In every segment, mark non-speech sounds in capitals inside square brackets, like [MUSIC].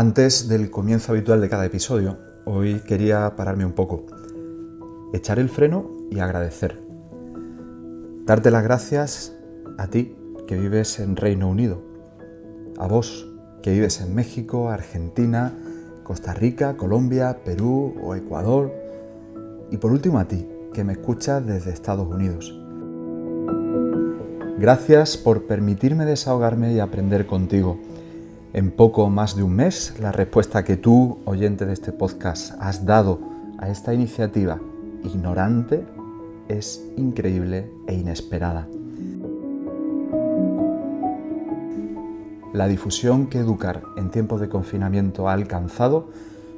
Antes del comienzo habitual de cada episodio, hoy quería pararme un poco, echar el freno y agradecer. Darte las gracias a ti que vives en Reino Unido, a vos que vives en México, Argentina, Costa Rica, Colombia, Perú o Ecuador, y por último a ti que me escuchas desde Estados Unidos. Gracias por permitirme desahogarme y aprender contigo en poco más de un mes, la respuesta que tú, oyente de este podcast, has dado a esta iniciativa ignorante es increíble e inesperada. La difusión que Educar en tiempos de confinamiento ha alcanzado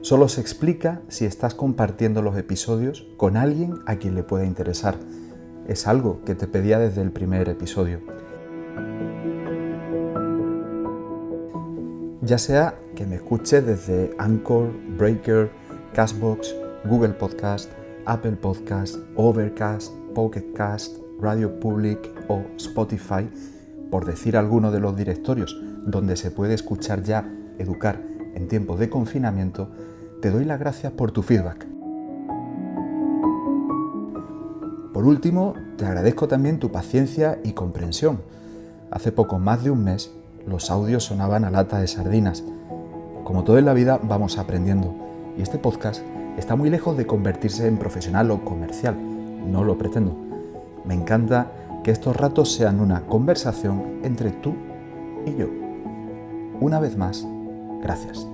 solo se explica si estás compartiendo los episodios con alguien a quien le pueda interesar. Es algo que te pedía desde el primer episodio. Ya sea que me escuche desde Anchor, Breaker, Castbox, Google Podcast, Apple Podcast, Overcast, Pocket Cast, Radio Public o Spotify, por decir alguno de los directorios donde se puede escuchar ya educar en tiempos de confinamiento, te doy las gracias por tu feedback. Por último, te agradezco también tu paciencia y comprensión. Hace poco más de un mes los audios sonaban a lata de sardinas. Como todo en la vida, vamos aprendiendo. Y este podcast está muy lejos de convertirse en profesional o comercial. No lo pretendo. Me encanta que estos ratos sean una conversación entre tú y yo. Una vez más, gracias.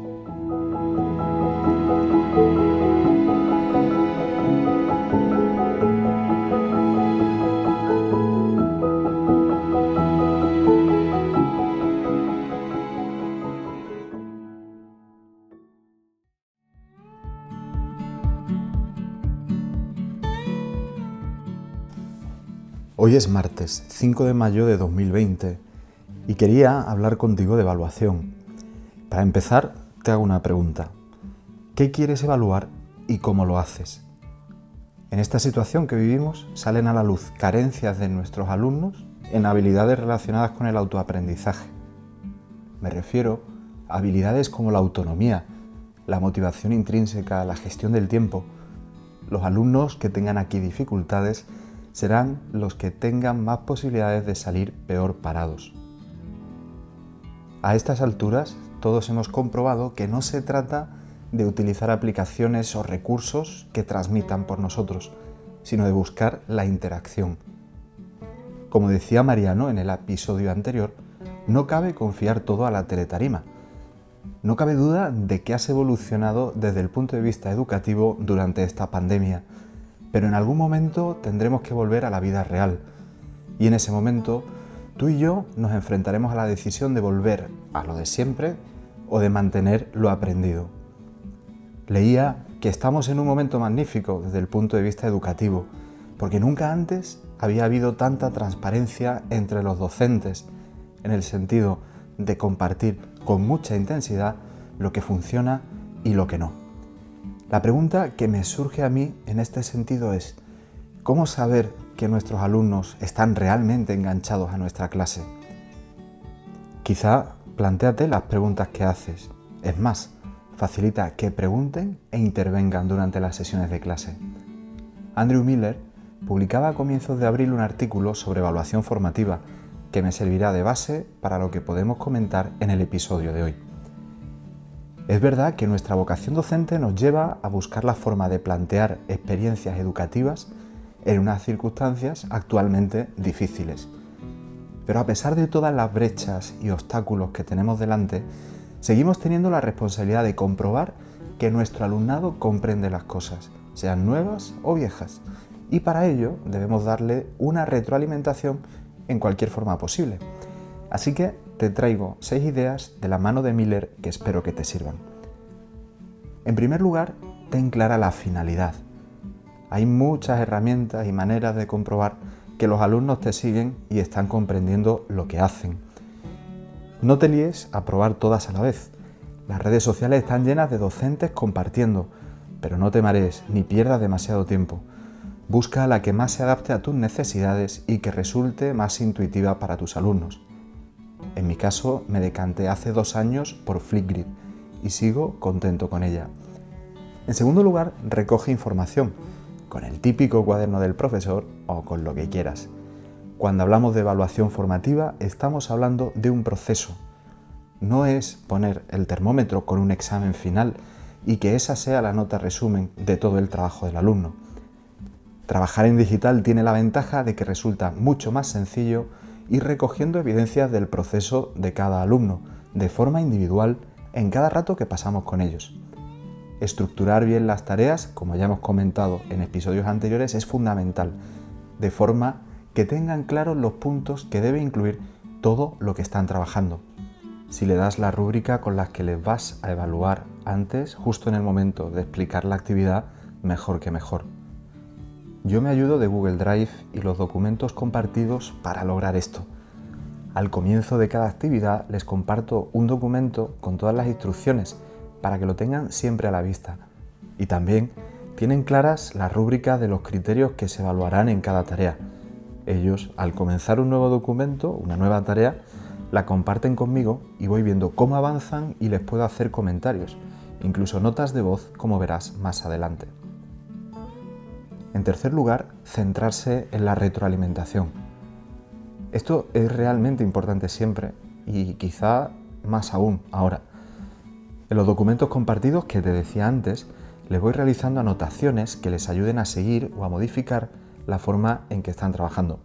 Hoy es martes 5 de mayo de 2020 y quería hablar contigo de evaluación. Para empezar, te hago una pregunta. ¿Qué quieres evaluar y cómo lo haces? En esta situación que vivimos salen a la luz carencias de nuestros alumnos en habilidades relacionadas con el autoaprendizaje. Me refiero a habilidades como la autonomía, la motivación intrínseca, la gestión del tiempo. Los alumnos que tengan aquí dificultades serán los que tengan más posibilidades de salir peor parados. A estas alturas, todos hemos comprobado que no se trata de utilizar aplicaciones o recursos que transmitan por nosotros, sino de buscar la interacción. Como decía Mariano en el episodio anterior, no cabe confiar todo a la teletarima. No cabe duda de que has evolucionado desde el punto de vista educativo durante esta pandemia pero en algún momento tendremos que volver a la vida real. Y en ese momento, tú y yo nos enfrentaremos a la decisión de volver a lo de siempre o de mantener lo aprendido. Leía que estamos en un momento magnífico desde el punto de vista educativo, porque nunca antes había habido tanta transparencia entre los docentes, en el sentido de compartir con mucha intensidad lo que funciona y lo que no. La pregunta que me surge a mí en este sentido es, ¿cómo saber que nuestros alumnos están realmente enganchados a nuestra clase? Quizá planteate las preguntas que haces. Es más, facilita que pregunten e intervengan durante las sesiones de clase. Andrew Miller publicaba a comienzos de abril un artículo sobre evaluación formativa que me servirá de base para lo que podemos comentar en el episodio de hoy. Es verdad que nuestra vocación docente nos lleva a buscar la forma de plantear experiencias educativas en unas circunstancias actualmente difíciles. Pero a pesar de todas las brechas y obstáculos que tenemos delante, seguimos teniendo la responsabilidad de comprobar que nuestro alumnado comprende las cosas, sean nuevas o viejas, y para ello debemos darle una retroalimentación en cualquier forma posible. Así que te traigo seis ideas de la mano de Miller que espero que te sirvan. En primer lugar, ten clara la finalidad. Hay muchas herramientas y maneras de comprobar que los alumnos te siguen y están comprendiendo lo que hacen. No te líes a probar todas a la vez. Las redes sociales están llenas de docentes compartiendo, pero no te marees ni pierdas demasiado tiempo. Busca la que más se adapte a tus necesidades y que resulte más intuitiva para tus alumnos. En mi caso me decanté hace dos años por Flipgrid y sigo contento con ella. En segundo lugar, recoge información, con el típico cuaderno del profesor o con lo que quieras. Cuando hablamos de evaluación formativa, estamos hablando de un proceso. No es poner el termómetro con un examen final y que esa sea la nota resumen de todo el trabajo del alumno. Trabajar en digital tiene la ventaja de que resulta mucho más sencillo ir recogiendo evidencias del proceso de cada alumno, de forma individual, en cada rato que pasamos con ellos. Estructurar bien las tareas, como ya hemos comentado en episodios anteriores, es fundamental, de forma que tengan claros los puntos que debe incluir todo lo que están trabajando. Si le das la rúbrica con las que les vas a evaluar antes, justo en el momento de explicar la actividad, mejor que mejor. Yo me ayudo de Google Drive y los documentos compartidos para lograr esto. Al comienzo de cada actividad les comparto un documento con todas las instrucciones para que lo tengan siempre a la vista. Y también tienen claras las rúbricas de los criterios que se evaluarán en cada tarea. Ellos, al comenzar un nuevo documento, una nueva tarea, la comparten conmigo y voy viendo cómo avanzan y les puedo hacer comentarios, incluso notas de voz, como verás más adelante. En tercer lugar, centrarse en la retroalimentación. Esto es realmente importante siempre y quizá más aún ahora. En los documentos compartidos que te decía antes, les voy realizando anotaciones que les ayuden a seguir o a modificar la forma en que están trabajando.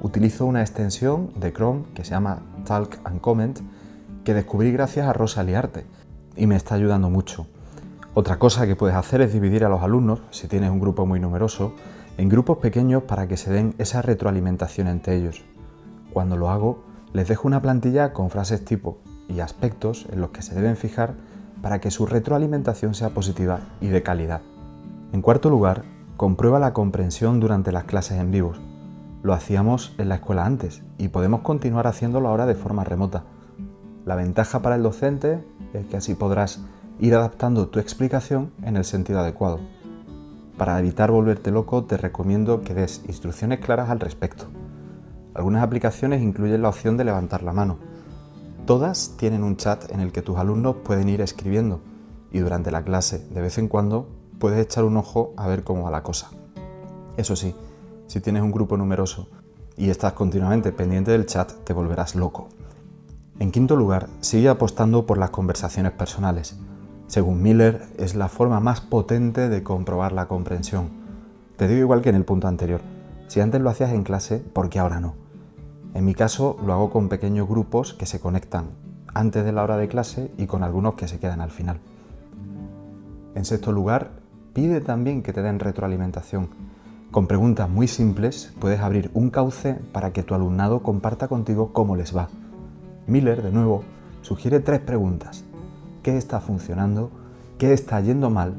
Utilizo una extensión de Chrome que se llama Talk and Comment que descubrí gracias a Rosa Liarte y me está ayudando mucho. Otra cosa que puedes hacer es dividir a los alumnos, si tienes un grupo muy numeroso, en grupos pequeños para que se den esa retroalimentación entre ellos. Cuando lo hago, les dejo una plantilla con frases tipo y aspectos en los que se deben fijar para que su retroalimentación sea positiva y de calidad. En cuarto lugar, comprueba la comprensión durante las clases en vivo. Lo hacíamos en la escuela antes y podemos continuar haciéndolo ahora de forma remota. La ventaja para el docente es que así podrás ir adaptando tu explicación en el sentido adecuado. Para evitar volverte loco te recomiendo que des instrucciones claras al respecto. Algunas aplicaciones incluyen la opción de levantar la mano. Todas tienen un chat en el que tus alumnos pueden ir escribiendo y durante la clase de vez en cuando puedes echar un ojo a ver cómo va la cosa. Eso sí, si tienes un grupo numeroso y estás continuamente pendiente del chat te volverás loco. En quinto lugar, sigue apostando por las conversaciones personales. Según Miller, es la forma más potente de comprobar la comprensión. Te digo igual que en el punto anterior. Si antes lo hacías en clase, ¿por qué ahora no? En mi caso lo hago con pequeños grupos que se conectan antes de la hora de clase y con algunos que se quedan al final. En sexto lugar, pide también que te den retroalimentación. Con preguntas muy simples puedes abrir un cauce para que tu alumnado comparta contigo cómo les va. Miller, de nuevo, sugiere tres preguntas qué está funcionando, qué está yendo mal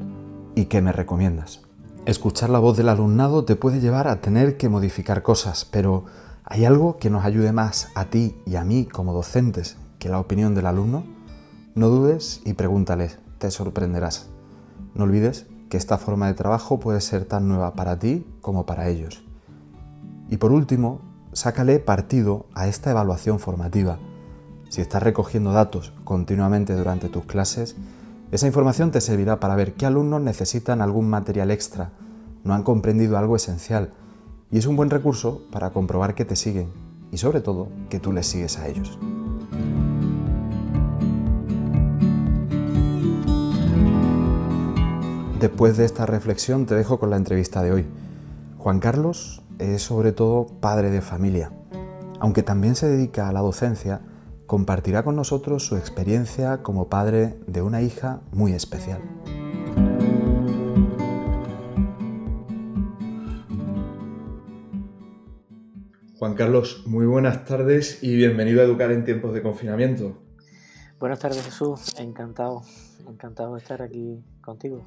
y qué me recomiendas. Escuchar la voz del alumnado te puede llevar a tener que modificar cosas, pero ¿hay algo que nos ayude más a ti y a mí como docentes que la opinión del alumno? No dudes y pregúntale, te sorprenderás. No olvides que esta forma de trabajo puede ser tan nueva para ti como para ellos. Y por último, sácale partido a esta evaluación formativa si estás recogiendo datos continuamente durante tus clases, esa información te servirá para ver qué alumnos necesitan algún material extra, no han comprendido algo esencial, y es un buen recurso para comprobar que te siguen y sobre todo que tú les sigues a ellos. Después de esta reflexión te dejo con la entrevista de hoy. Juan Carlos es sobre todo padre de familia. Aunque también se dedica a la docencia, compartirá con nosotros su experiencia como padre de una hija muy especial. Juan Carlos, muy buenas tardes y bienvenido a Educar en tiempos de confinamiento. Buenas tardes Jesús, encantado, encantado de estar aquí contigo.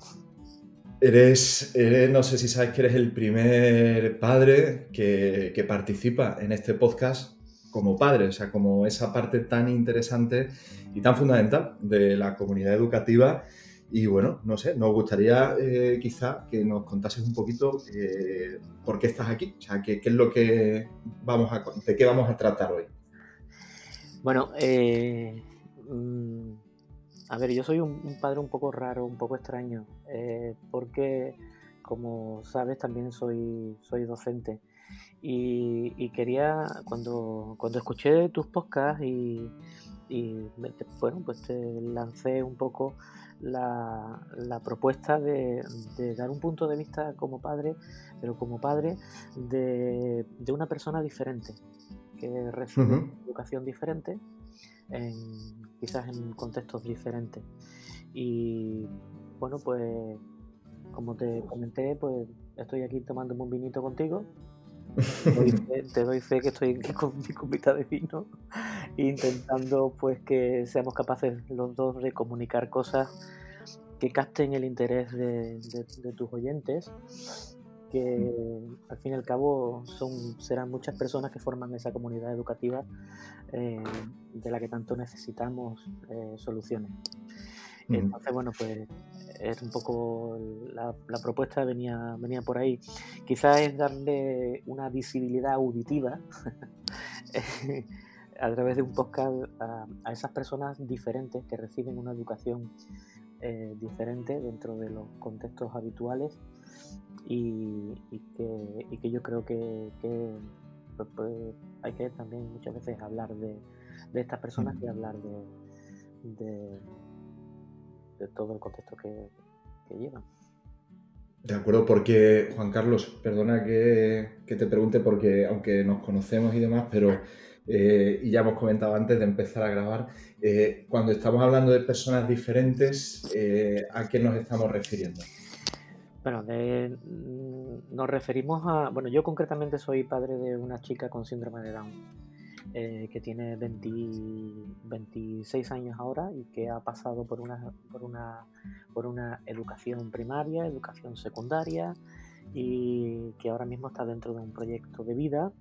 Eres, no sé si sabes que eres el primer padre que, que participa en este podcast como padre, o sea, como esa parte tan interesante y tan fundamental de la comunidad educativa. Y bueno, no sé, nos gustaría eh, quizá que nos contases un poquito eh, por qué estás aquí, o sea, qué, es lo que vamos a, de qué vamos a tratar hoy. Bueno, eh, mm, a ver, yo soy un, padre un poco raro, un poco extraño, eh, porque como sabes también soy, soy docente y, quería, cuando, cuando escuché tus podcasts y, bueno, pues te lancé un poco la, propuesta de, dar un punto de vista como padre, pero como padre de, una persona diferente, que recibe educación diferente, quizás en contextos diferentes. Y bueno, pues como te comenté, pues estoy aquí tomando un vinito contigo. Te doy, fe, que estoy [LAUGHS] con mi copita de vino intentando pues que seamos capaces los dos de comunicar cosas que capten el interés de, tus oyentes que al fin y al cabo son serán muchas personas que forman esa comunidad educativa eh, de la que tanto necesitamos eh, soluciones. Entonces, bueno, pues es un poco la, propuesta venía, venía por ahí. Quizás es darle una visibilidad auditiva [LAUGHS] a través de un podcast a, esas personas diferentes que reciben una educación eh, diferente dentro de los contextos habituales y, que, yo creo que, pues, pues, hay que también muchas veces hablar de, estas personas y hablar de de todo el contexto que, que llevan. De acuerdo, porque Juan Carlos, perdona que, te pregunte porque aunque nos conocemos y demás, pero eh, y ya hemos comentado antes de empezar a grabar, eh, cuando estamos hablando de personas diferentes, eh, ¿a qué nos estamos refiriendo? Bueno, mm, nos referimos a, bueno, yo concretamente soy padre de una chica con síndrome de Down. Eh, que tiene 26 años ahora y que ha pasado por una, por una, por una educación primaria, educación secundaria y que ahora mismo está dentro de un proyecto de vida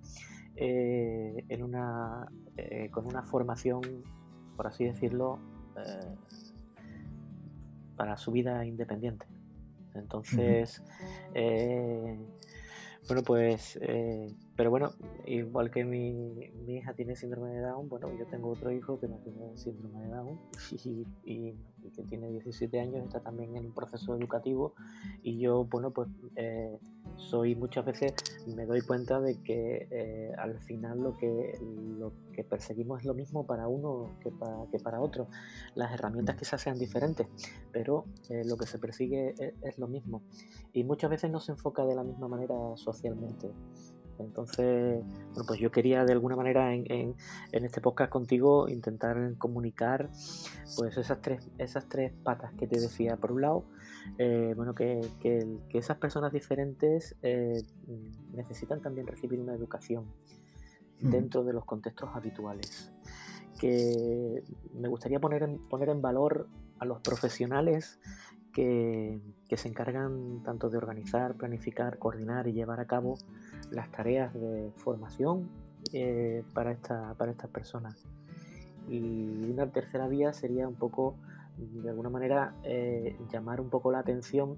eh, en una, eh, con una formación, por así decirlo, para su vida independiente. Entonces, bueno, pues pero bueno, igual que mi, hija tiene síndrome de Down, bueno, yo tengo otro hijo que no tiene síndrome de Down [LAUGHS] y, que tiene 17 años, está también en un proceso educativo y yo, bueno, pues eh, soy muchas veces, me doy cuenta de que eh, al final lo que, lo que perseguimos es lo mismo para uno que para, que para otro. Las herramientas quizás sean diferentes, pero eh, lo que se persigue es, es lo mismo y muchas veces no se enfoca de la misma manera socialmente. Entonces, bueno, pues yo quería de alguna manera en, este podcast contigo intentar comunicar pues esas tres, esas tres patas que te decía. Por un lado, eh, bueno, que, esas personas diferentes eh, necesitan también recibir una educación dentro de los contextos habituales. Que me gustaría poner en, poner en valor a los profesionales que, que se encargan tanto de organizar, planificar, coordinar y llevar a cabo las tareas de formación eh, para, esta, para estas personas. Y una tercera vía sería un poco, de alguna manera, eh, llamar un poco la atención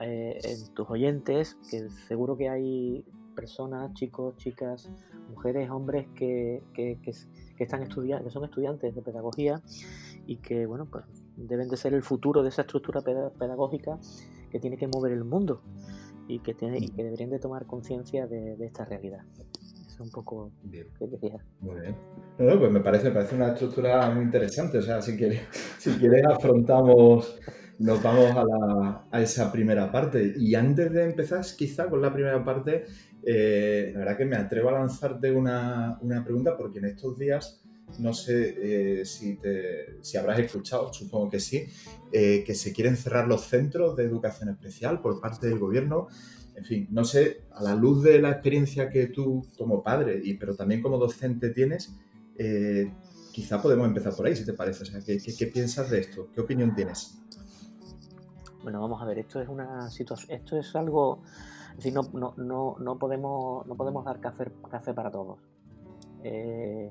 eh, en tus oyentes, que seguro que hay personas, chicos, chicas, mujeres, hombres que, que, están estudiando, que son estudiantes de pedagogía y que, bueno, pues deben de ser el futuro de esa estructura pedagógica que tiene que mover el mundo y que, tiene, y que deberían de tomar conciencia de, esta realidad. Es un poco bien. Muy bien. pues me parece, parece una estructura muy interesante. O sea, si quieres, [LAUGHS] si quieres afrontamos, nos vamos a, la, a, esa primera parte. Y antes de empezar, quizá con la primera parte, eh, la verdad que me atrevo a lanzarte una, una pregunta porque en estos días no sé eh, si, te, si, habrás escuchado, supongo que sí, eh, que se quieren cerrar los centros de educación especial por parte del gobierno. En fin, no sé, a la luz de la experiencia que tú como padre, y, pero también como docente tienes, eh, quizá podemos empezar por ahí, si te parece. O sea, ¿qué, piensas de esto? ¿Qué opinión tienes? Bueno, vamos a ver, esto es una situación, esto es algo, es no, no, no, no, podemos, no podemos dar café, café para todos. Eh,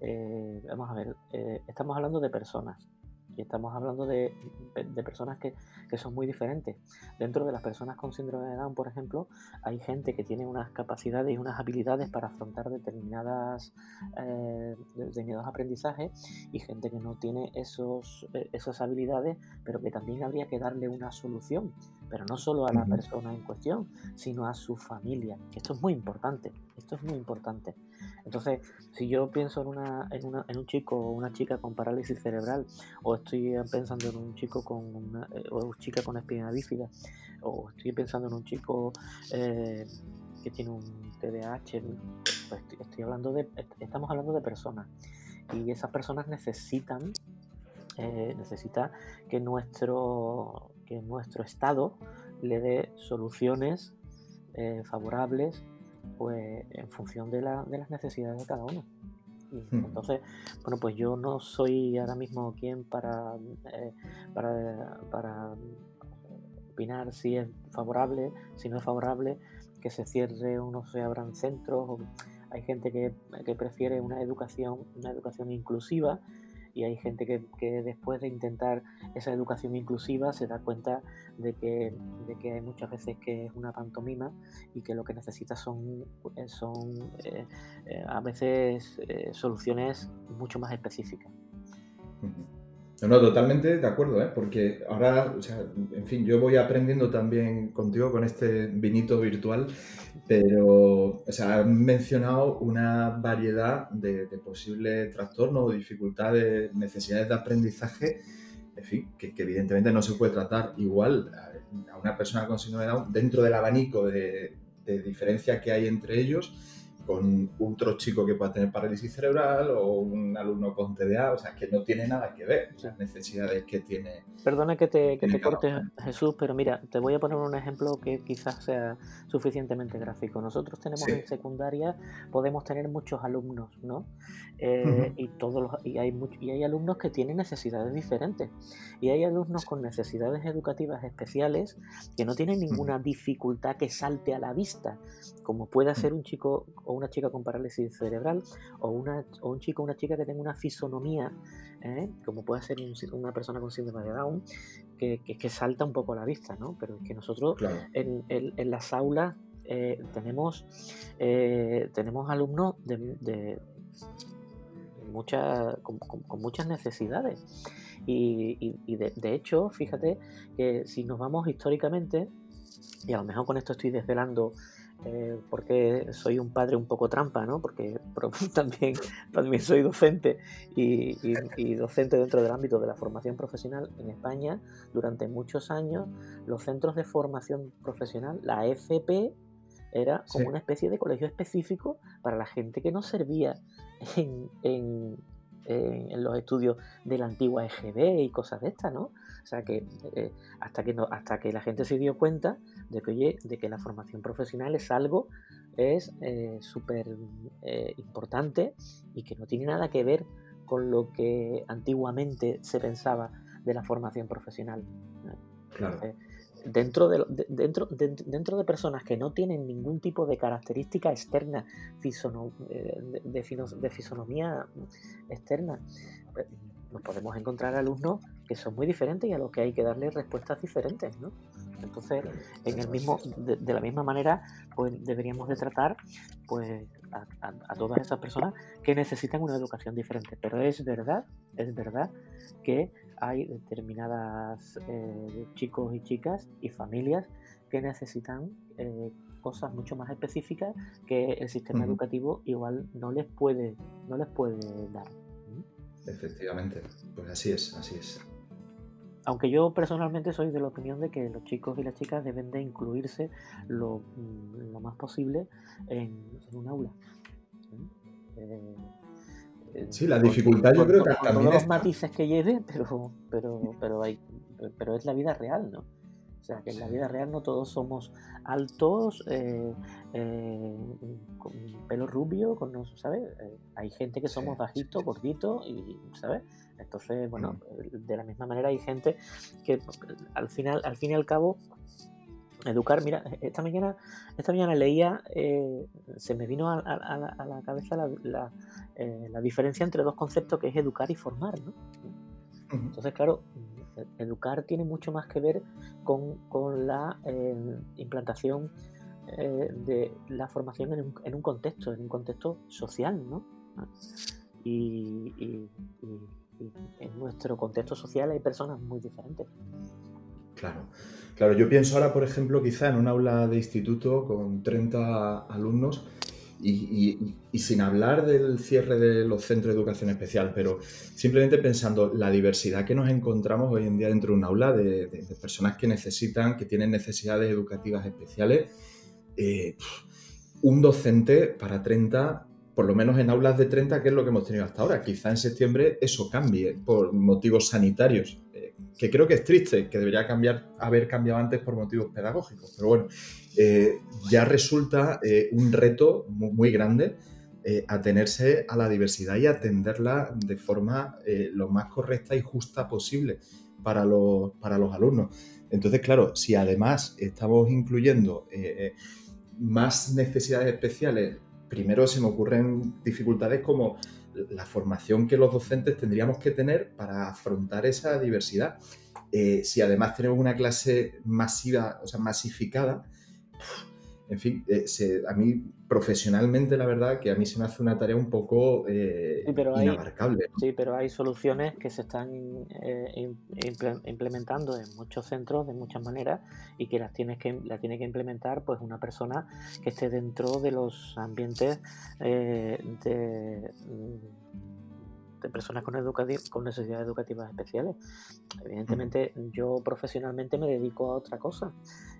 eh, vamos a ver, eh, estamos hablando de personas. Y estamos hablando de, personas que, son muy diferentes. Dentro de las personas con síndrome de Down, por ejemplo, hay gente que tiene unas capacidades y unas habilidades para afrontar determinadas eh, determinados aprendizajes y gente que no tiene esos, eh, esas habilidades, pero que también habría que darle una solución pero no solo a la persona en cuestión, sino a su familia. Esto es muy importante, esto es muy importante. Entonces, si yo pienso en, una, en, una, en un chico o una chica con parálisis cerebral, o estoy pensando en un chico con una, eh, o una chica con espina bífida, o estoy pensando en un chico eh, que tiene un TDAH, pues estoy, hablando de, estamos hablando de personas. Y esas personas necesitan eh, necesita que nuestro, que nuestro Estado le dé soluciones eh, favorables pues, en función de, las necesidades de cada uno. Hmm. entonces, bueno, pues yo no soy ahora mismo quien para, eh, para, opinar si es favorable, si no es favorable, que se cierre o no se abran centros. hay gente que, que prefiere una educación, una educación inclusiva y hay gente que, después de intentar esa educación inclusiva se da cuenta de que, de que hay muchas veces que es una pantomima y que lo que necesita son, eh, son eh, eh, a veces soluciones mucho más específicas. No, no, totalmente de acuerdo, ¿eh? porque ahora, o sea, en fin, yo voy aprendiendo también contigo con este vinito virtual, pero, o sea, has mencionado una variedad de, posibles trastornos o dificultades, necesidades de aprendizaje, en fin, que, evidentemente no se puede tratar igual a una persona con síndrome de Down dentro del abanico de, de diferencias que hay entre ellos con otro chico que pueda tener parálisis cerebral o un alumno con TDA, o sea, que no tiene nada que ver las necesidades que tiene. Perdona que te, que te corte, Jesús, pero mira, te voy a poner un ejemplo que quizás sea suficientemente gráfico. Nosotros tenemos en secundaria, podemos tener muchos alumnos, ¿no? Eh, y, todos los, y, hay y hay alumnos que tienen necesidades diferentes. Y hay alumnos con necesidades educativas especiales que no tienen ninguna dificultad que salte a la vista, como puede ser un chico o una chica con parálisis cerebral o, una, o un chico o una chica que tenga una fisonomía, ¿eh? como puede ser una persona con síndrome de Down, que, que, salta un poco a la vista, ¿no? Pero es que nosotros en, en, las aulas eh, tenemos, eh, tenemos alumnos de, con, muchas necesidades. Y, y, de, de, hecho, fíjate que si nos vamos históricamente, y a lo mejor con esto estoy desvelando eh, porque soy un padre un poco trampa, ¿no? Porque [LAUGHS] también, también soy docente y, docente dentro del ámbito de la formación profesional en España. Durante muchos años, los centros de formación profesional, la FP, era como una especie de colegio específico para la gente que no servía en, en, en los estudios de la antigua EGB y cosas de estas, ¿no? O sea que eh, hasta que no, hasta que la gente se dio cuenta de que oye, de que la formación profesional es algo es eh, súper eh, importante y que no tiene nada que ver con lo que antiguamente se pensaba de la formación profesional. Claro. Dentro de, dentro, dentro de personas que no tienen ningún tipo de característica externa, de, de, fisonomía externa, pues, nos podemos encontrar alumnos que son muy diferentes y a los que hay que darle respuestas diferentes, ¿no? Entonces, en el mismo, de, la misma manera, pues deberíamos de tratar pues a, todas esas personas que necesitan una educación diferente. Pero es verdad, es verdad que hay determinadas eh, chicos y chicas y familias que necesitan eh, cosas mucho más específicas que el sistema educativo igual no les puede, no les puede dar. Efectivamente, pues así es, así es. Aunque yo personalmente soy de la opinión de que los chicos y las chicas deben de incluirse lo, mm, más posible en, un aula. Eh, sí, la dificultad yo creo que también todos los [LAUGHS] matices que lleve, pero, pero, pero, hay, pero es la vida real, ¿no? O sea, que en la vida real no todos somos altos, eh, eh, con pelo rubio, con, ¿sabes? Eh, hay gente que somos bajitos, gorditos, y, ¿sabes? Entonces, bueno, mm. de la misma manera hay gente que al final, al fin y al cabo, educar, mira, esta mañana, esta mañana leía, se me vino a, la, cabeza la, la, diferencia entre dos conceptos que es educar y formar, ¿no? Entonces, claro, educar tiene mucho más que ver con, la eh, implantación eh, de la formación en un, contexto, en un contexto social, ¿no? Y, en nuestro contexto social hay personas muy diferentes. Claro, claro. Yo pienso ahora, por ejemplo, quizá en un aula de instituto con 30 alumnos y, sin hablar del cierre de los centros de educación especial, pero simplemente pensando la diversidad que nos encontramos hoy en día dentro de un aula de, personas que necesitan, que tienen necesidades educativas especiales. Eh, un docente para 30, por lo menos en aulas de 30, que es lo que hemos tenido hasta ahora. Quizá en septiembre eso cambie por motivos sanitarios, que creo que es triste, que debería haber cambiado antes por motivos pedagógicos. Pero bueno, eh, ya resulta eh, un reto muy, grande eh, atenerse a la diversidad y atenderla de forma lo más correcta y justa posible para los, para los alumnos. Entonces, claro, si además estamos incluyendo más necesidades especiales, primero se me ocurren dificultades como la formación que los docentes tendríamos que tener para afrontar esa diversidad. si además tenemos una clase masiva, o sea, masificada, en fin, eh, a mí profesionalmente la verdad que a mí se me hace una tarea un poco eh, inabarcable. Sí, pero hay soluciones que se están eh, implementando en muchos centros de muchas maneras y que las tienes que la tiene que implementar pues una persona que esté dentro de los ambientes de de personas con, con necesidades educativas especiales. Evidentemente, yo profesionalmente me dedico a otra cosa.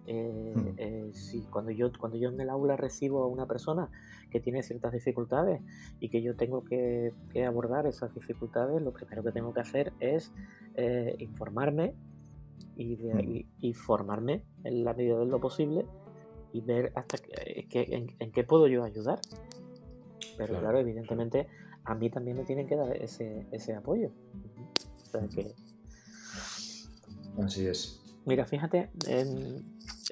Eh, eh, si cuando yo cuando yo en el aula recibo a una persona que tiene ciertas dificultades y que yo tengo que, abordar esas dificultades, lo primero que tengo que hacer es eh, informarme y, formarme en la medida de lo posible y ver hasta que, en, qué puedo yo ayudar. Pero claro evidentemente a mí también me tienen que dar ese, ese apoyo. Así es. Mira, fíjate,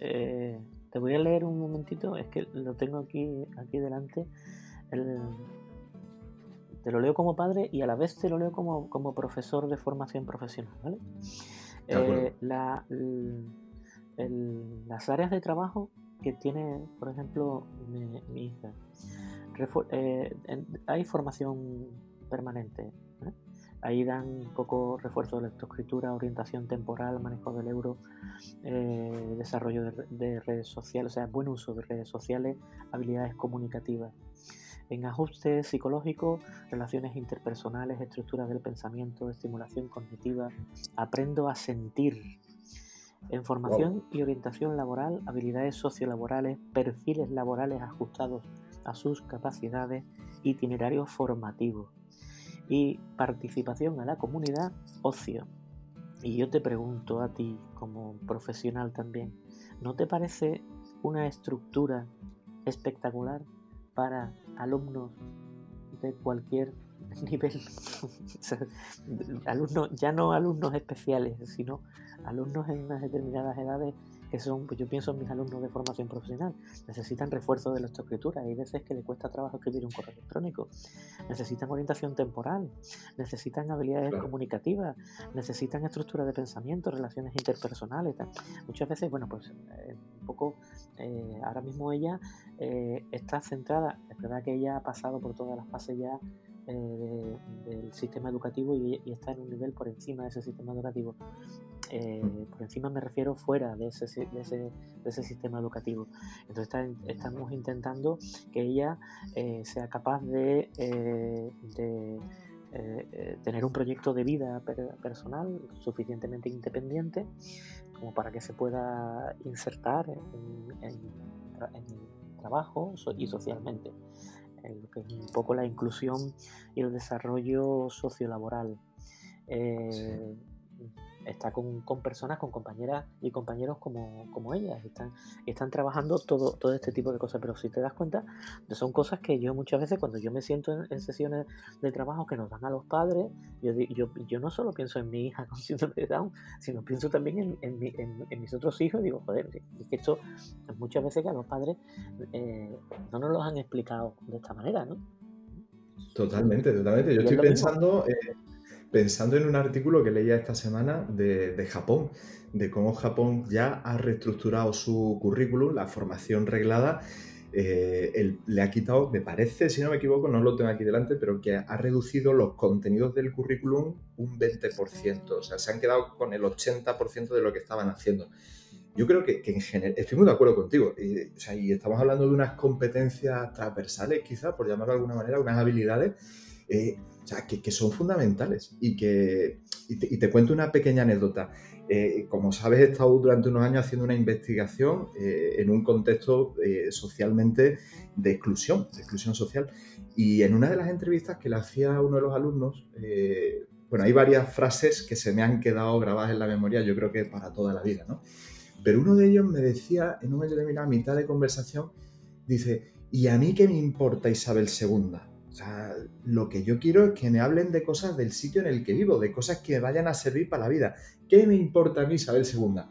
eh, te voy a leer un momentito, es que lo tengo aquí, aquí delante. te lo leo como padre y a la vez te lo leo como, profesor de formación profesional, ¿vale? Eh, la, las áreas de trabajo que tiene, por ejemplo, mi hija eh, hay formación permanente. ¿eh? Ahí dan un poco refuerzo de lectoescritura, orientación temporal, manejo del euro, eh, desarrollo de, redes sociales, o sea, buen uso de redes sociales, habilidades comunicativas. En ajuste psicológico, relaciones interpersonales, estructuras del pensamiento, estimulación cognitiva, aprendo a sentir. En formación y orientación laboral, habilidades sociolaborales, perfiles laborales ajustados a sus capacidades, itinerarios formativos y participación a la comunidad, ocio. Y yo te pregunto a ti como profesional también, ¿no te parece una estructura espectacular para alumnos de cualquier [LAUGHS] nivel? [LAUGHS] alumnos, ya no alumnos especiales, sino alumnos en unas determinadas edades que son, pues yo pienso en mis alumnos de formación profesional, necesitan refuerzo de la escritura, hay veces que le cuesta trabajo escribir un correo electrónico, necesitan orientación temporal, necesitan habilidades comunicativas, necesitan estructura de pensamiento, relaciones interpersonales. Muchas veces, bueno, pues eh, un poco, eh, ahora mismo ella eh, está centrada, es verdad que ella ha pasado por todas las fases ya del sistema educativo y, y, está en un nivel por encima de ese sistema educativo. Eh, por encima me refiero fuera de ese, sistema educativo. Entonces estamos intentando que ella eh, sea capaz de, eh, tener un proyecto de vida personal suficientemente independiente como para que se pueda insertar en, en, trabajo y socialmente. lo que es un poco la inclusión y el desarrollo sociolaboral está con, personas, con compañeras y compañeros como, como ellas. Están, están trabajando todo, todo este tipo de cosas. Pero si te das cuenta, son cosas que yo muchas veces cuando yo me siento en, sesiones de trabajo que nos dan a los padres, yo, yo, yo, no solo pienso en mi hija con síndrome de Down, sino pienso también en, en, mis otros hijos y digo, joder, es que esto muchas veces que a los padres eh, no nos lo han explicado de esta manera, ¿no? Totalmente, totalmente. Yo estoy pensando... pensando en un artículo que leía esta semana de, Japón, de cómo Japón ya ha reestructurado su currículum, la formación reglada, eh, le ha quitado, me parece, si no me equivoco, no lo tengo aquí delante, pero que ha reducido los contenidos del currículum un 20%, o sea, se han quedado con el 80% de lo que estaban haciendo. Yo creo que, en general, estoy muy de acuerdo contigo, y, o sea, y estamos hablando de unas competencias transversales, quizás, por llamarlo de alguna manera, unas habilidades eh, o sea, que, son fundamentales. Y, que, y te, cuento una pequeña anécdota. Eh, como sabes, he estado durante unos años haciendo una investigación eh, en un contexto socialmente de exclusión, de exclusión social. Y en una de las entrevistas que le hacía uno de los alumnos, bueno, hay varias frases que se me han quedado grabadas en la memoria, yo creo que para toda la vida, ¿no? Pero uno de ellos me decía, en un momento determinado, a mitad de conversación, dice, ¿y a mí qué me importa Isabel II? O sea, lo que yo quiero es que me hablen de cosas del sitio en el que vivo, de cosas que vayan a servir para la vida. ¿Qué me importa a mí Isabel II?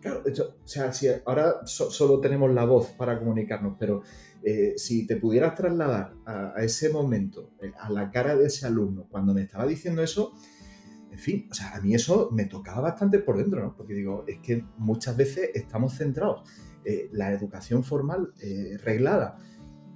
Claro, o sea, si ahora solo tenemos la voz para comunicarnos, pero eh, si te pudieras trasladar a, ese momento, eh, a la cara de ese alumno, cuando me estaba diciendo eso, en fin, o sea, a mí eso me tocaba bastante por dentro, ¿no? Porque digo, es que muchas veces estamos centrados, eh, la educación formal reglada,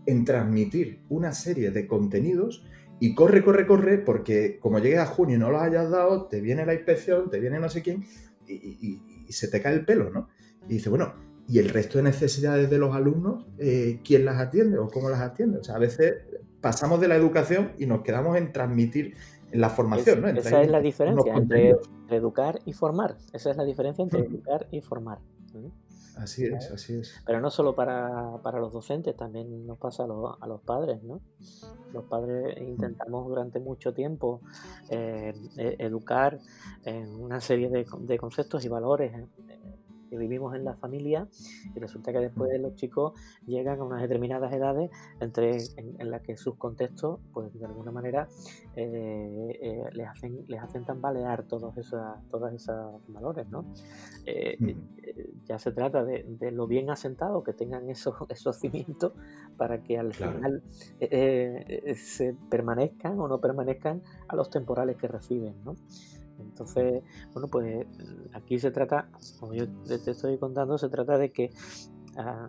en transmitir una serie de contenidos y corre, corre, corre, porque como llegues a junio y no lo hayas dado, te viene la inspección, te viene no sé quién y, se te cae el pelo, ¿no? Y dice, bueno, ¿y el resto de necesidades de los alumnos, eh, quién las atiende o cómo las atiende? O sea, a veces pasamos de la educación y nos quedamos en transmitir en la formación, ¿no? esa es la diferencia entre educar y formar. Esa es la diferencia entre educar y formar. Así es, así es. Pero no solo para, los docentes, también nos pasa a los, padres, ¿no? Los padres intentamos durante mucho tiempo eh, e, educar en una serie de, de conceptos y valores que vivimos en la familia y resulta que después los chicos llegan a unas determinadas edades entre en, las que sus contextos pues de alguna manera eh, eh, les hacen les hacen tambalear todos esos todas esos valores no eh, ya se trata de, lo bien asentado que tengan esos [LAUGHS] esos cimientos para que al final se permanezcan o no permanezcan a los temporales que reciben no entonces, bueno, pues aquí se trata, como yo te estoy contando, se trata de que a,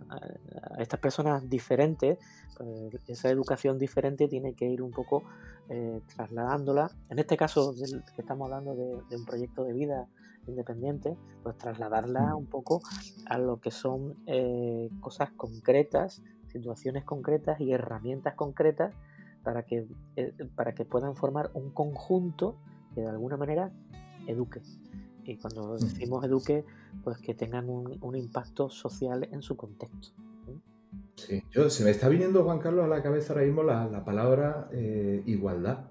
estas personas diferentes, pues, esa educación diferente tiene que ir un poco eh, trasladándola. En este caso, que estamos hablando de, un proyecto de vida independiente, pues trasladarla mm. un poco a lo que son eh, cosas concretas, situaciones concretas y herramientas concretas para que, eh, para que puedan formar un conjunto que de alguna manera eduque. Y cuando decimos eduque, pues que tengan un, impacto social en su contexto. Sí, yo, se me está viniendo, Juan Carlos, a la cabeza ahora mismo la, palabra eh, igualdad.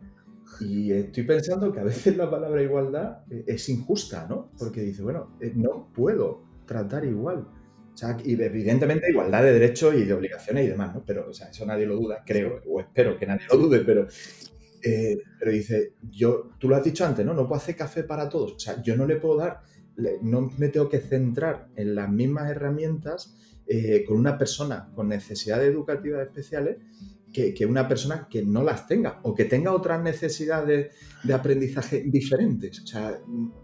Y estoy pensando que a veces la palabra igualdad eh, es injusta, ¿no? Porque dice, bueno, eh, no puedo tratar igual. O sea, y evidentemente igualdad de derechos y de obligaciones y demás, ¿no? Pero, o sea, eso nadie lo duda, creo, o espero que nadie lo dude, pero eh, pero dice, yo, tú lo has dicho antes, ¿no? No puedo hacer café para todos. O sea, yo no le puedo dar, no me tengo que centrar en las mismas herramientas eh, con una persona con necesidades educativas especiales que, una persona que no las tenga o que tenga otras necesidades de aprendizaje diferentes. O sea,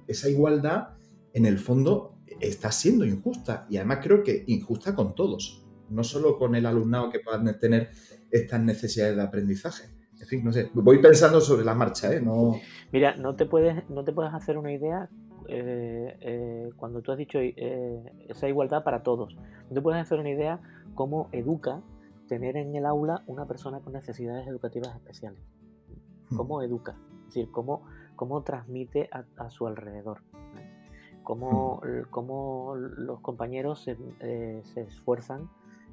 esa igualdad en el fondo está siendo injusta y además creo que injusta con todos, no solo con el alumnado que puedan tener estas necesidades de aprendizaje no sé, voy pensando sobre la marcha, ¿eh? No... Mira, no te puedes, no te puedes hacer una idea eh, eh, cuando tú has dicho esa igualdad para todos. No te puedes hacer una idea cómo educa tener en el aula una persona con necesidades educativas especiales. Hmm. Cómo educa, es decir, cómo, cómo transmite a, su alrededor. Cómo, hmm. cómo, los compañeros se, se esfuerzan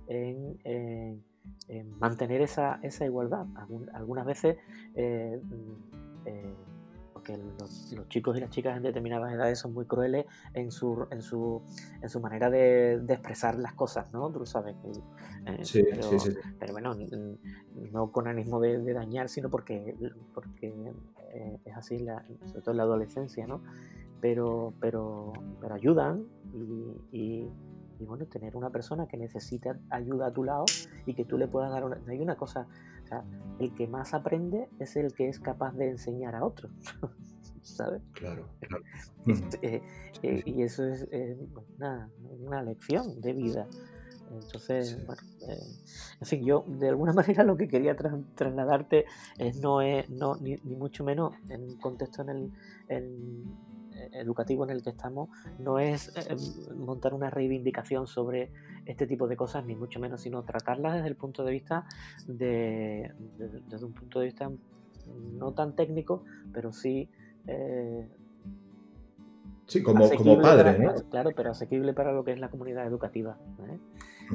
en eh, mantener esa, esa igualdad. algunas veces, eh, mm, eh, porque los, chicos y las chicas en determinadas edades son muy crueles en su, en su, en su manera de, expresar las cosas, ¿no? Tú sabes. sí, pero, sí, pero, bueno, no con ánimo de, dañar, sino porque, porque es así, la, sobre todo en la adolescencia, ¿no? Pero, pero, pero ayudan y y bueno, tener una persona que necesita ayuda a tu lado y que tú le puedas dar una... Hay una cosa, o sea, el que más aprende es el que es capaz de enseñar a otro. [LAUGHS] ¿sabes? Claro, claro. [LAUGHS] Este, eh, y eso es una, una, lección de vida. Entonces, bueno, en fin, yo de alguna [LAUGHS] manera lo que quería trasladarte es, no es, no, ni, mucho menos en un contexto en el, educativo en el que estamos no es eh, montar una reivindicación sobre este tipo de cosas, ni mucho menos, sino tratarlas desde el punto de vista de, desde un punto de vista no tan técnico, pero sí eh, sí, como, como padre, ¿no? Claro, pero asequible para lo que es la comunidad educativa. ¿eh?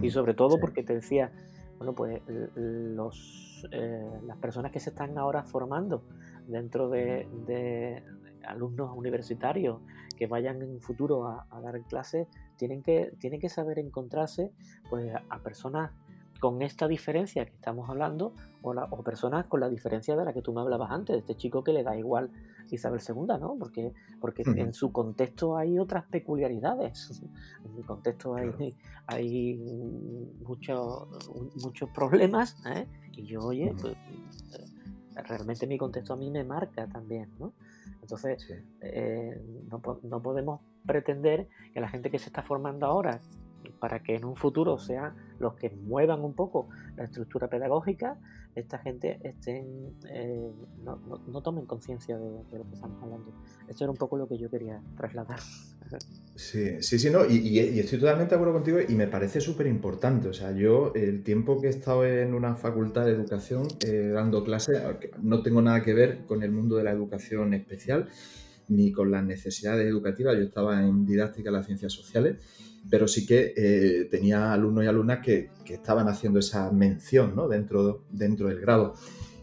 Y sobre todo porque te decía, bueno, pues los, las personas que se están ahora formando dentro de, alumnos universitarios que vayan en futuro a, dar clases tienen que, tienen que saber encontrarse pues, a, personas con esta diferencia que estamos hablando o, o, personas con la diferencia de la que tú me hablabas antes, de este chico que le da igual Isabel II, ¿no? Porque, porque en su contexto hay otras peculiaridades. [LAUGHS] En mi contexto hay, hay muchos muchos problemas ¿eh? y yo, oye, pues, realmente mi contexto a mí me marca también, ¿no? Entonces, eh, no, no, podemos pretender que la gente que se está formando ahora, para que en un futuro sean los que muevan un poco la estructura pedagógica, esta gente estén, eh, no, no, tomen conciencia de, lo que estamos hablando. Esto era un poco lo que yo quería trasladar. [LAUGHS] Sí, sí, sí, no, y, estoy totalmente de acuerdo contigo y me parece súper importante. O sea, yo el tiempo que he estado en una facultad de educación eh, dando clases, no tengo nada que ver con el mundo de la educación especial ni con las necesidades educativas. Yo estaba en didáctica de las ciencias sociales pero sí que eh, tenía alumnos y alumnas que, estaban haciendo esa mención ¿no? dentro, dentro del grado.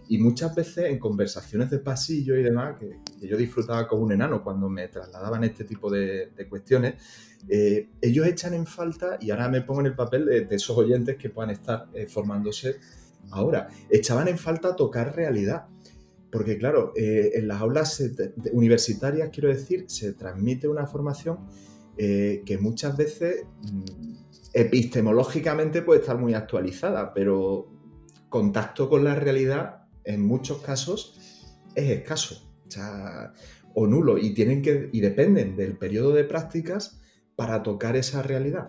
Y muchas veces en conversaciones de pasillo y demás, que, yo disfrutaba como un enano cuando me trasladaban este tipo de, cuestiones, eh, ellos echan en falta, y ahora me pongo en el papel de, esos oyentes que puedan estar eh, formándose ahora, echaban en falta tocar realidad. Porque claro, en las aulas universitarias, quiero decir, se transmite una formación eh, que muchas veces mm, epistemológicamente puede estar muy actualizada, pero contacto con la realidad en muchos casos es escaso o, nulo y, tienen que, y dependen del periodo de prácticas para tocar esa realidad.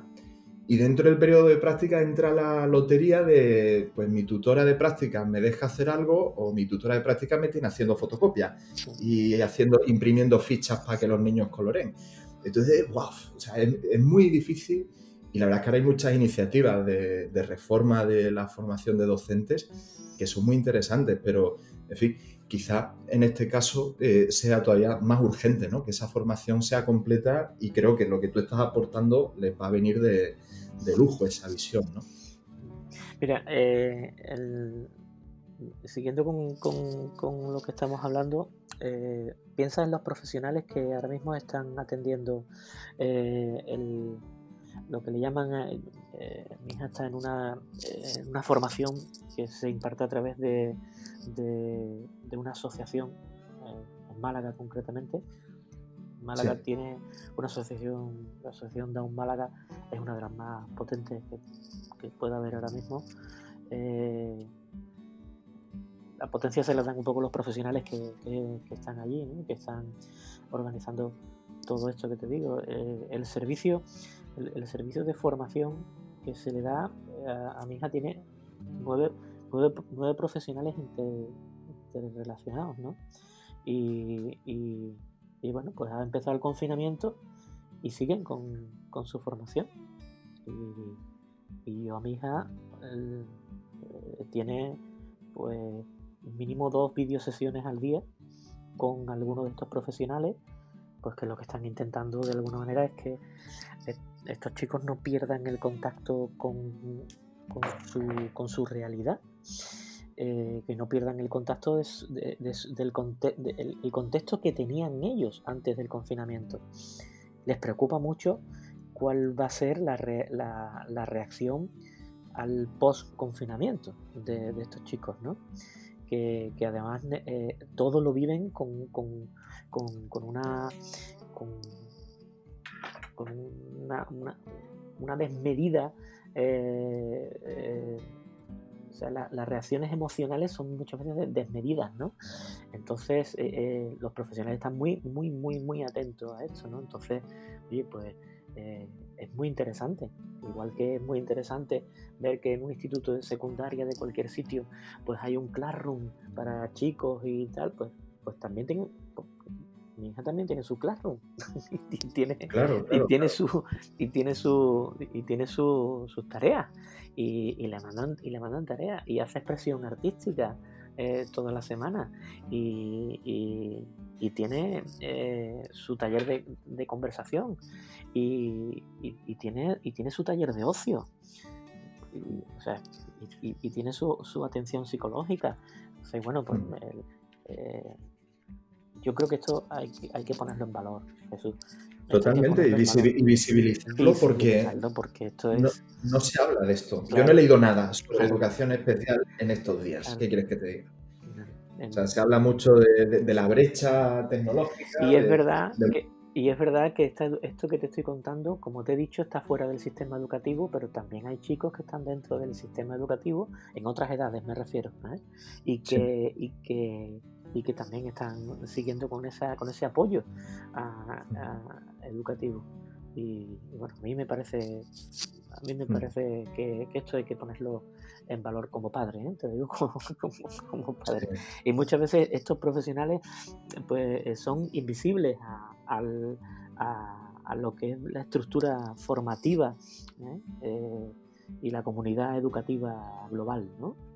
Y dentro del periodo de práctica entra la lotería de, pues mi tutora de prácticas me deja hacer algo o mi tutora de prácticas me tiene haciendo fotocopias y haciendo, imprimiendo fichas para que los niños coloren. Entonces, wow, o sea, es, muy difícil y la verdad es que ahora hay muchas iniciativas de, reforma de la formación de docentes que son muy interesantes, pero, en fin, quizá en este caso eh, sea todavía más urgente, ¿no? Que esa formación sea completa y creo que lo que tú estás aportando les va a venir de, lujo esa visión, ¿no? Mira, eh, siguiendo con, lo que estamos hablando, eh, piensa en los profesionales que ahora mismo están atendiendo eh, lo que le llaman, eh, mi hija está en una, una, formación que se imparte a través de, una asociación, en Málaga concretamente. Málaga tiene una asociación, la asociación Down Málaga es una de las más potentes que, que pueda haber ahora mismo la potencia se la dan un poco los profesionales que, están allí, que están organizando todo esto que te digo. Eh, el servicio, el, servicio de formación que se le da eh, a, mi hija tiene nueve, nueve, profesionales interrelacionados, ¿no? Y, bueno, pues ha empezado el confinamiento y siguen con, su formación. Y, yo a mi hija eh, tiene pues mínimo dos videosesiones al día con alguno de estos profesionales, pues que lo que están intentando de alguna manera es que estos chicos no pierdan el contacto con, con, su, realidad, eh, que no pierdan el contacto del el contexto que tenían ellos antes del confinamiento. Les preocupa mucho cuál va a ser la, reacción al post-confinamiento de, estos chicos, ¿no? que, además eh, todo lo viven con, una, con, una, desmedida eh, eh, sea, las reacciones emocionales son muchas veces desmedidas, ¿no? Entonces, eh, eh, los profesionales están muy, muy, muy, muy atentos a esto, ¿no? Entonces, oye, pues es muy interesante. Igual que es muy interesante ver que en un instituto de secundaria de cualquier sitio, pues hay un classroom para chicos y tal, pues, pues también tengo, mi hija también tiene su classroom. [LAUGHS] Y tiene, y tiene su y tiene su y tiene su, sus tareas. Y, y, le mandan y le mandan tareas y hace expresión artística eh, toda la semana. Y, y, tiene eh, su taller de, de conversación. Y, tiene y tiene su taller de ocio. O sea, y, tiene su, su, atención psicológica. O bueno pues mm. eh, yo creo que esto hay, hay que ponerlo en valor, Jesús. Totalmente, y, visibilizarlo porque, porque esto es... no, se habla de esto. Yo no he leído nada sobre educación especial en estos días. ¿Qué quieres que te diga? O sea, se habla mucho de, la brecha tecnológica. Y es verdad que, y es verdad que esto que te estoy contando, como te he dicho, está fuera del sistema educativo, pero también hay chicos que están dentro del sistema educativo, en otras edades me refiero, ¿eh? y que, y que y que también están siguiendo con esa con ese apoyo educativo y, bueno a mí me parece a mí me mm. parece que, esto hay que ponerlo en valor como padre ¿eh? te digo [LAUGHS] como, padre y muchas veces estos profesionales pues eh, son invisibles a, lo que es la estructura formativa ¿eh? y la comunidad educativa global ¿no?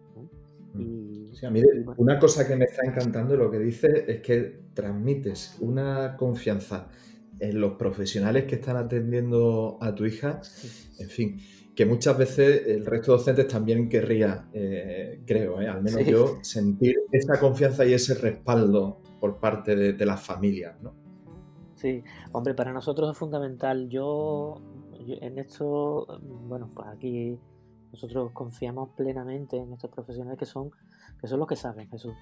Mm. mí una cosa que me está encantando lo que dice es que transmites una confianza en los profesionales que están atendiendo a tu hija, en fin, que muchas veces el resto de docentes también querría, eh, creo, eh, al menos yo, sentir esa confianza y ese respaldo por parte de, las familias, ¿no? Sí, hombre, para nosotros es fundamental. yo en esto, bueno, pues aquí nosotros confiamos plenamente en estos profesionales que son, que son los que saben, Jesús.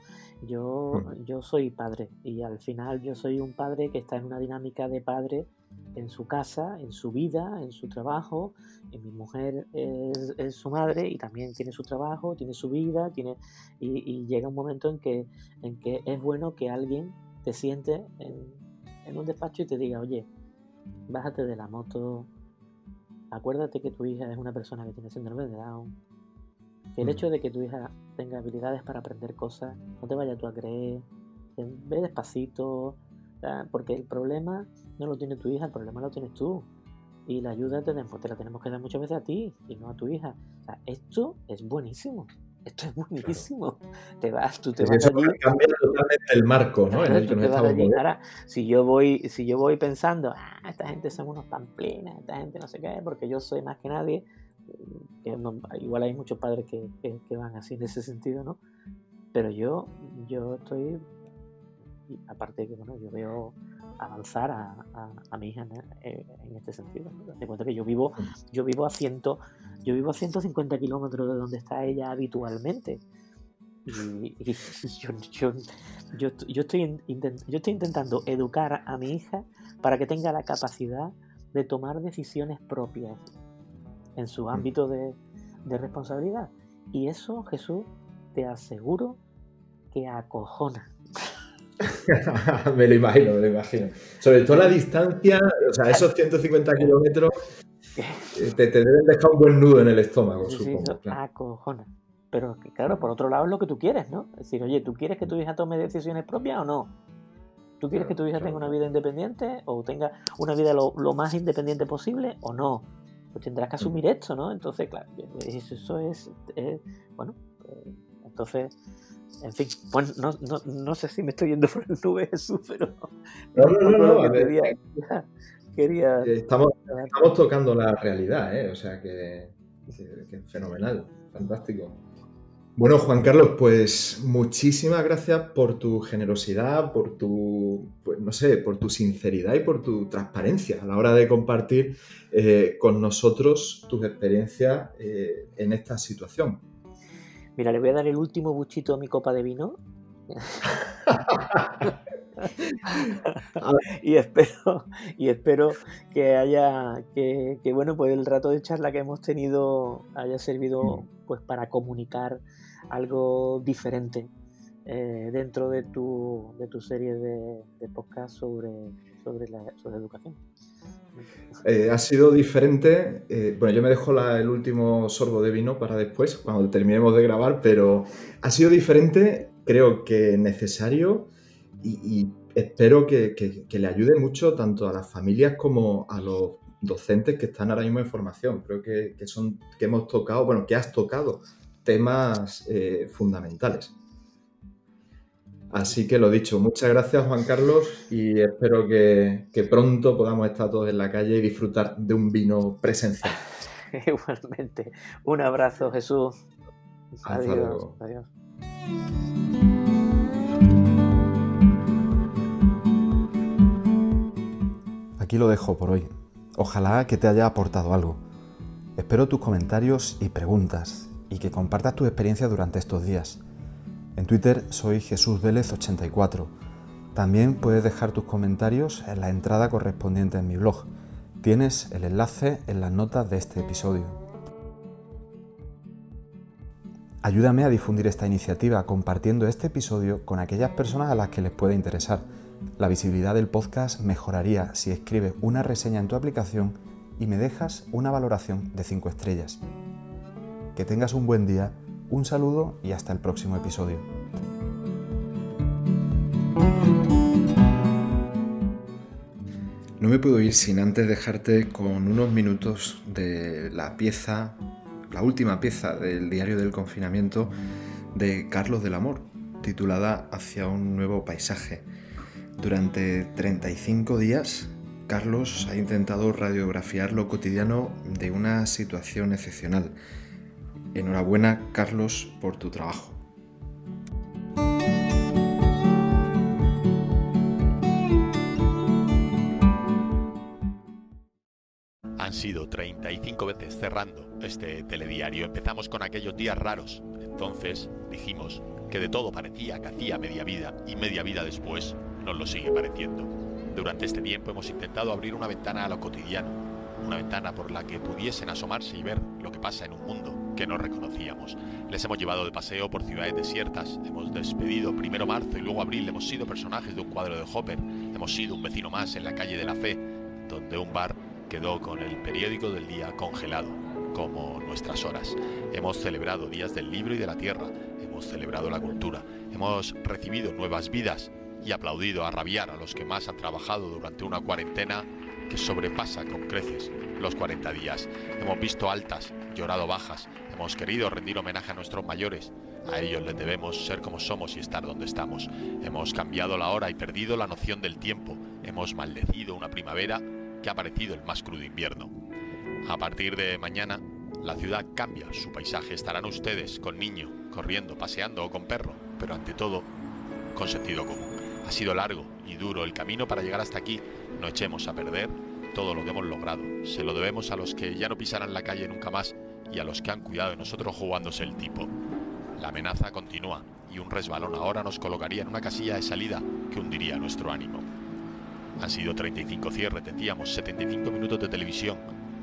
Yo, yo soy padre y al final yo soy un padre que está en una dinámica de padre en su casa, en su vida, en su trabajo. Y mi mujer es, su madre y también tiene su trabajo, tiene su vida, tiene y, llega un momento en que, en que es bueno que alguien te siente en, en un despacho y te diga, oye, bájate de la moto, acuérdate que tu hija es una persona que tiene síndrome de Down, que el hecho de que tu hija tenga habilidades para aprender cosas, no te vayas tú a creer, ve despacito, porque el problema no lo tiene tu hija, el problema lo tienes tú. Y la ayuda te, te la tenemos que dar muchas veces a ti y no a tu hija. esto es buenísimo esto es buenísimo. Te vas, tú te vas. cambia totalmente el marco, ¿no? en el que nos estamos Ahora, si yo voy, si yo voy pensando, ah, esta gente son unos pamplinas, esta gente no sé qué, porque yo soy más que nadie, que igual hay muchos padres que, que, van así en ese sentido, ¿no? Pero yo, yo estoy, aparte de que, bueno, yo veo avanzar a, a, mi hija en, en este sentido. ¿no? De cuenta que yo vivo, yo vivo a ciento yo vivo a 150 kilómetros de donde está ella habitualmente. Y, [LAUGHS] yo, estoy yo estoy intentando educar a mi hija para que tenga la capacidad de tomar decisiones propias en su mm. ámbito de, responsabilidad. Y eso, Jesús, te aseguro que acojona. [LAUGHS] me lo imagino, me lo imagino. Sobre todo la distancia, o sea, esos 150 kilómetros eh, te, deben dejar un buen nudo en el estómago, supongo. Acojona. Pero claro, por otro lado es lo que tú quieres, ¿no? Es decir, oye, ¿tú quieres que tu hija tome decisiones propias o no? ¿Tú quieres que tu hija tenga una vida independiente o tenga una vida lo, más independiente posible o no? Pues tendrás que asumir esto, ¿no? Entonces, claro, eso es, bueno, eh, entonces, en fin, pues no, no, no, sé si me estoy yendo [LAUGHS] por el nube Jesús, pero... No, no, no, no, quería... Estamos, estamos tocando la realidad, ¿eh? o sea que, fenomenal, fantástico. Bueno, Juan Carlos, pues muchísimas gracias por tu generosidad, por tu, pues, no sé, por tu sinceridad y por tu transparencia a la hora de compartir eh, con nosotros tus experiencias eh, en esta situación. Mira, le voy a dar el último buchito a mi copa de vino. [LAUGHS] y espero y espero que haya que, bueno pues el rato de charla que hemos tenido haya servido pues para comunicar algo diferente eh, dentro de tu, de tu serie de, de podcast sobre, sobre, la, sobre educación. Eh, ha sido diferente. Eh, bueno, yo me dejo el último sorbo de vino para después, cuando terminemos de grabar, pero ha sido diferente, creo que necesario y, espero que, le ayude mucho tanto a las familias como a los docentes que están ahora mismo en formación. Creo que, son, que hemos tocado, bueno, que has tocado temas eh, fundamentales. Así que lo dicho, muchas gracias Juan Carlos y espero que, pronto podamos estar todos en la calle y disfrutar de un vino presencial. [LAUGHS] Igualmente. Un abrazo Jesús. adiós. Adiós. Aquí lo dejo por hoy. Ojalá que te haya aportado algo. Espero tus comentarios y preguntas y que compartas tu experiencia durante estos días. En Twitter soy Jesús Vélez 84. También puedes dejar tus comentarios en la entrada correspondiente en mi blog. Tienes el enlace en las notas de este episodio. Ayúdame a difundir esta iniciativa compartiendo este episodio con aquellas personas a las que les pueda interesar. La visibilidad del podcast mejoraría si escribes una reseña en tu aplicación y me dejas una valoración de 5 estrellas. Que tengas un buen día un saludo y hasta el próximo episodio. No me puedo ir sin antes dejarte con unos minutos de la pieza, la última pieza del diario del confinamiento de Carlos del Amor, titulada Hacia un nuevo paisaje. Durante 35 días, Carlos ha intentado radiografiar lo cotidiano de una situación excepcional Enhorabuena, Carlos, por tu trabajo. Han sido 35 veces cerrando este telediario. Empezamos con aquellos días raros. Entonces dijimos que de todo parecía que hacía media vida y media vida después nos lo sigue pareciendo. Durante este tiempo hemos intentado abrir una ventana a lo cotidiano, una ventana por la que pudiesen asomarse y ver lo que pasa en un mundo que no reconocíamos. Les hemos llevado de paseo por ciudades desiertas, hemos despedido primero marzo y luego abril, hemos sido personajes de un cuadro de Hopper, hemos sido un vecino más en la calle de la Fe, donde un bar quedó con el periódico del día congelado, como nuestras horas. Hemos celebrado días del libro y de la tierra, hemos celebrado la cultura, hemos recibido nuevas vidas y aplaudido a rabiar a los que más han trabajado durante una cuarentena que sobrepasa con creces los 40 días. Hemos visto altas, llorado bajas, hemos querido rendir homenaje a nuestros mayores. A ellos les debemos ser como somos y estar donde estamos. Hemos cambiado la hora y perdido la noción del tiempo. Hemos maldecido una primavera que ha parecido el más crudo invierno. A partir de mañana, la ciudad cambia su paisaje. Estarán ustedes con niño, corriendo, paseando o con perro, pero ante todo, con sentido común. Ha sido largo y duro el camino para llegar hasta aquí. No echemos a perder todo lo que hemos logrado. Se lo debemos a los que ya no pisarán la calle nunca más y a los que han cuidado de nosotros jugándose el tipo. La amenaza continúa y un resbalón ahora nos colocaría en una casilla de salida que hundiría nuestro ánimo. Han sido 35 cierres, decíamos, 75 minutos de televisión,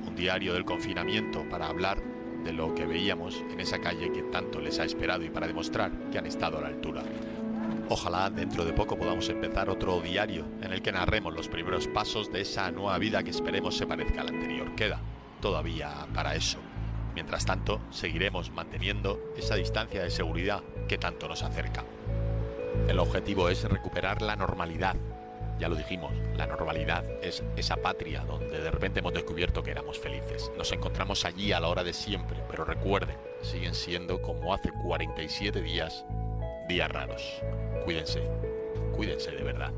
un diario del confinamiento para hablar de lo que veíamos en esa calle que tanto les ha esperado y para demostrar que han estado a la altura. Ojalá dentro de poco podamos empezar otro diario en el que narremos los primeros pasos de esa nueva vida que esperemos se parezca a la anterior. Queda todavía para eso. Mientras tanto, seguiremos manteniendo esa distancia de seguridad que tanto nos acerca. El objetivo es recuperar la normalidad. Ya lo dijimos, la normalidad es esa patria donde de repente hemos descubierto que éramos felices. Nos encontramos allí a la hora de siempre, pero recuerden, siguen siendo como hace 47 días días raros. Cuídense, cuídense de verdad.